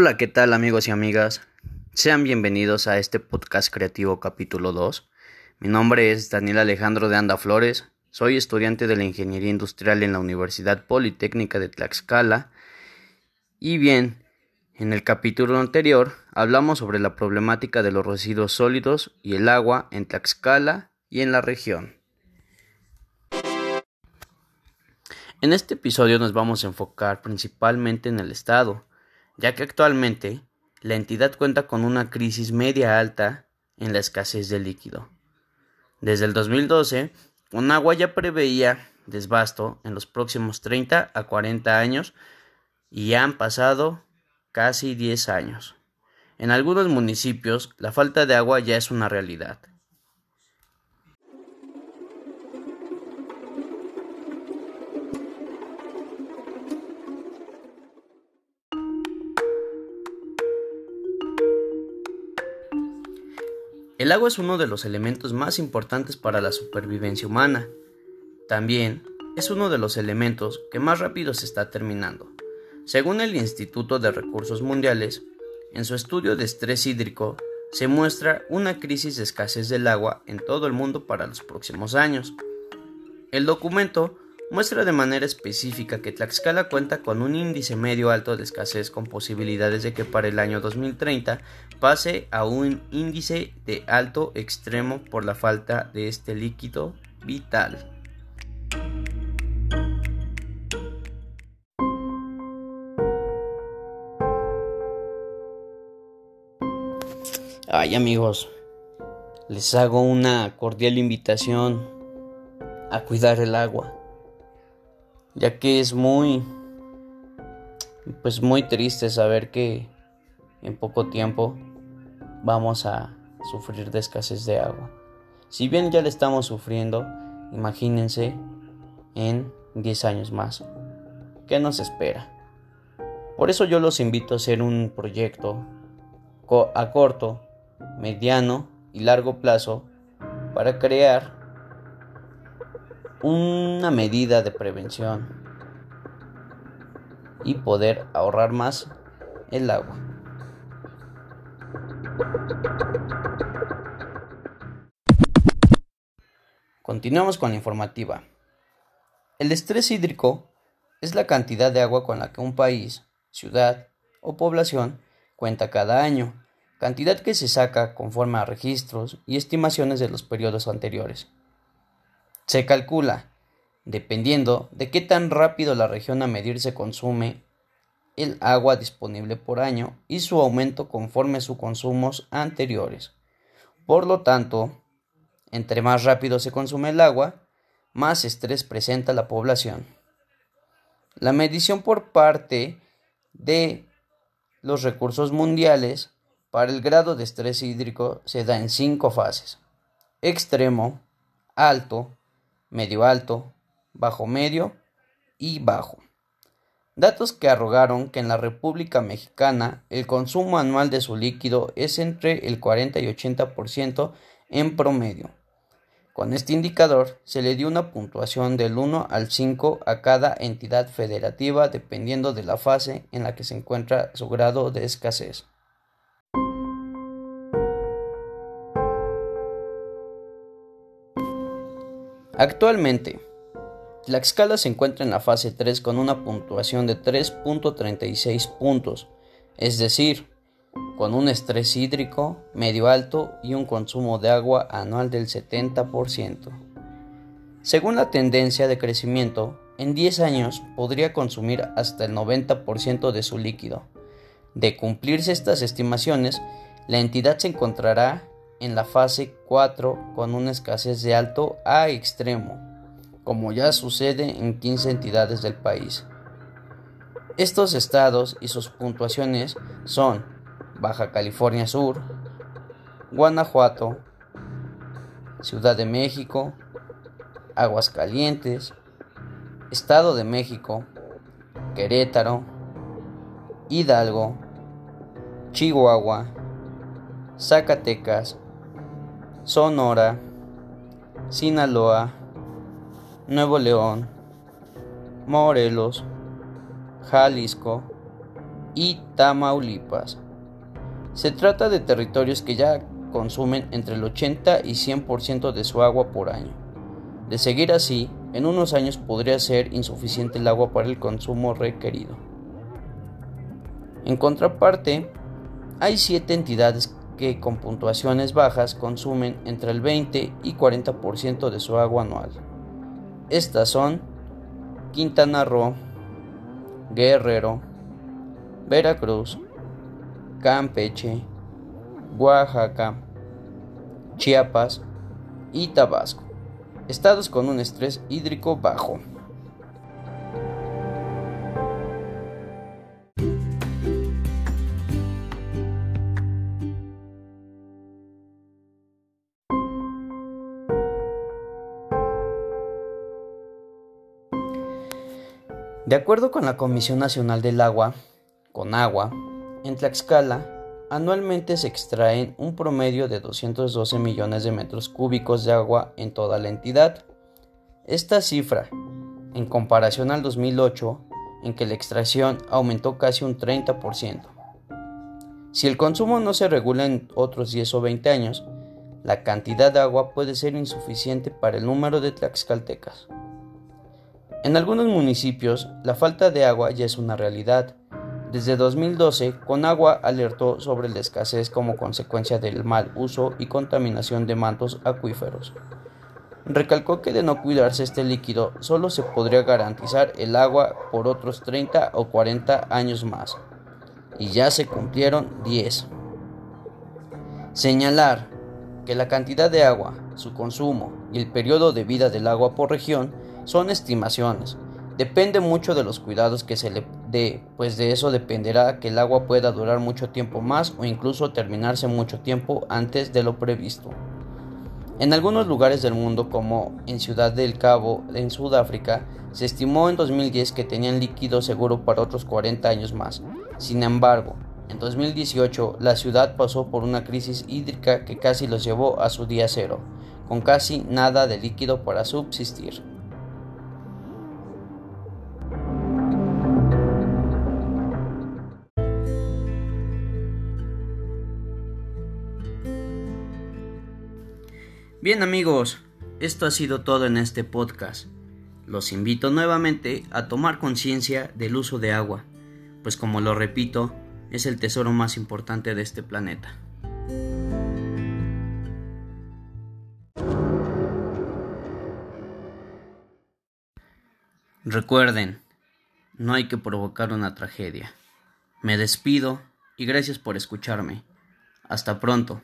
Hola, ¿qué tal amigos y amigas? Sean bienvenidos a este podcast creativo capítulo 2. Mi nombre es Daniel Alejandro de Anda Flores, soy estudiante de la Ingeniería Industrial en la Universidad Politécnica de Tlaxcala. Y bien, en el capítulo anterior hablamos sobre la problemática de los residuos sólidos y el agua en Tlaxcala y en la región. En este episodio nos vamos a enfocar principalmente en el Estado, ya que actualmente la entidad cuenta con una crisis media alta en la escasez de líquido. Desde el 2012, Conagua ya preveía desbasto en los próximos 30 a 40 años y han pasado casi 10 años. En algunos municipios la falta de agua ya es una realidad. El agua es uno de los elementos más importantes para la supervivencia humana. También es uno de los elementos que más rápido se está terminando. Según el Instituto de Recursos Mundiales, en su estudio de estrés hídrico se muestra una crisis de escasez del agua en todo el mundo para los próximos años. El documento muestra de manera específica que Tlaxcala cuenta con un índice medio alto de escasez con posibilidades de que para el año 2030 pase a un índice de alto extremo por la falta de este líquido vital. Ay amigos, les hago una cordial invitación a cuidar el agua ya que es muy pues muy triste saber que en poco tiempo vamos a sufrir de escasez de agua. Si bien ya le estamos sufriendo, imagínense en 10 años más. ¿Qué nos espera? Por eso yo los invito a hacer un proyecto a corto, mediano y largo plazo para crear una medida de prevención y poder ahorrar más el agua. Continuamos con la informativa. El estrés hídrico es la cantidad de agua con la que un país, ciudad o población cuenta cada año, cantidad que se saca conforme a registros y estimaciones de los periodos anteriores. Se calcula, dependiendo de qué tan rápido la región a medir se consume el agua disponible por año y su aumento conforme a sus consumos anteriores. Por lo tanto, entre más rápido se consume el agua, más estrés presenta la población. La medición por parte de los recursos mundiales para el grado de estrés hídrico se da en cinco fases. Extremo, alto, medio alto, bajo medio y bajo. Datos que arrogaron que en la República Mexicana el consumo anual de su líquido es entre el 40 y 80% en promedio. Con este indicador se le dio una puntuación del 1 al 5 a cada entidad federativa dependiendo de la fase en la que se encuentra su grado de escasez. Actualmente, Tlaxcala se encuentra en la fase 3 con una puntuación de 3.36 puntos, es decir, con un estrés hídrico medio alto y un consumo de agua anual del 70%. Según la tendencia de crecimiento, en 10 años podría consumir hasta el 90% de su líquido. De cumplirse estas estimaciones, la entidad se encontrará en la fase 4 con una escasez de alto a extremo, como ya sucede en 15 entidades del país. Estos estados y sus puntuaciones son Baja California Sur, Guanajuato, Ciudad de México, Aguascalientes, Estado de México, Querétaro, Hidalgo, Chihuahua, Zacatecas, Sonora, Sinaloa, Nuevo León, Morelos, Jalisco y Tamaulipas. Se trata de territorios que ya consumen entre el 80 y 100% de su agua por año. De seguir así, en unos años podría ser insuficiente el agua para el consumo requerido. En contraparte, hay siete entidades que con puntuaciones bajas consumen entre el 20 y 40% de su agua anual. Estas son Quintana Roo, Guerrero, Veracruz, Campeche, Oaxaca, Chiapas y Tabasco, estados con un estrés hídrico bajo. De acuerdo con la Comisión Nacional del Agua, con agua, en Tlaxcala anualmente se extraen un promedio de 212 millones de metros cúbicos de agua en toda la entidad. Esta cifra, en comparación al 2008, en que la extracción aumentó casi un 30%. Si el consumo no se regula en otros 10 o 20 años, la cantidad de agua puede ser insuficiente para el número de tlaxcaltecas. En algunos municipios, la falta de agua ya es una realidad. Desde 2012, Conagua alertó sobre la escasez como consecuencia del mal uso y contaminación de mantos acuíferos. Recalcó que de no cuidarse este líquido, solo se podría garantizar el agua por otros 30 o 40 años más. Y ya se cumplieron 10. Señalar que la cantidad de agua, su consumo y el periodo de vida del agua por región son estimaciones. Depende mucho de los cuidados que se le dé, pues de eso dependerá que el agua pueda durar mucho tiempo más o incluso terminarse mucho tiempo antes de lo previsto. En algunos lugares del mundo, como en Ciudad del Cabo, en Sudáfrica, se estimó en 2010 que tenían líquido seguro para otros 40 años más. Sin embargo, en 2018 la ciudad pasó por una crisis hídrica que casi los llevó a su día cero, con casi nada de líquido para subsistir. Bien amigos, esto ha sido todo en este podcast. Los invito nuevamente a tomar conciencia del uso de agua, pues como lo repito, es el tesoro más importante de este planeta. Recuerden, no hay que provocar una tragedia. Me despido y gracias por escucharme. Hasta pronto.